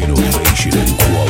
Innovation and quality.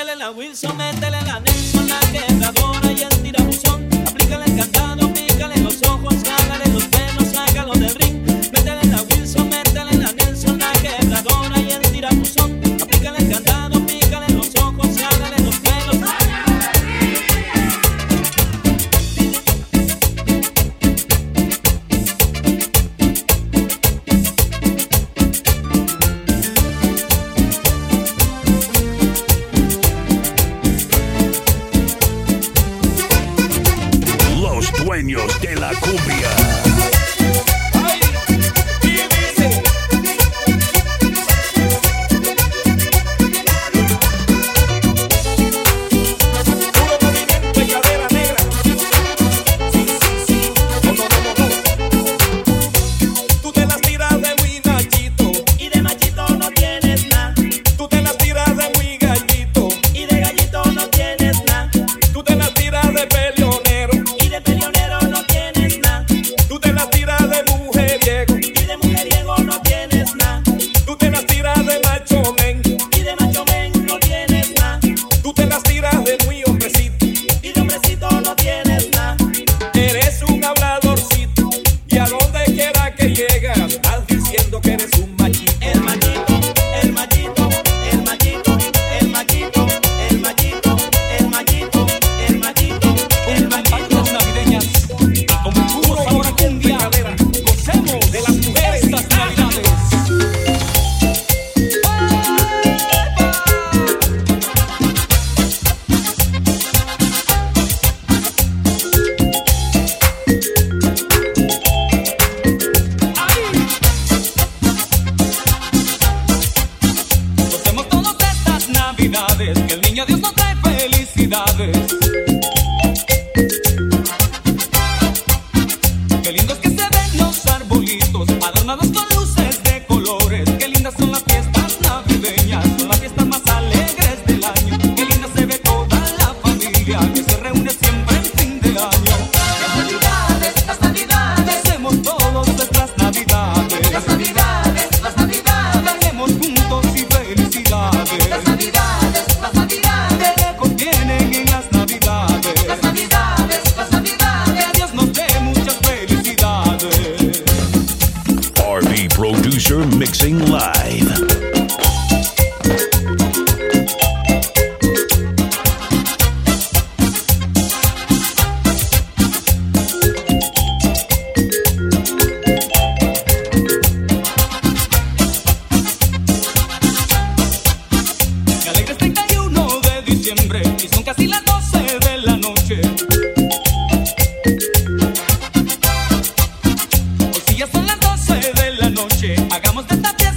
métele la Wilson, métele la Nelson. noche. Hagamos de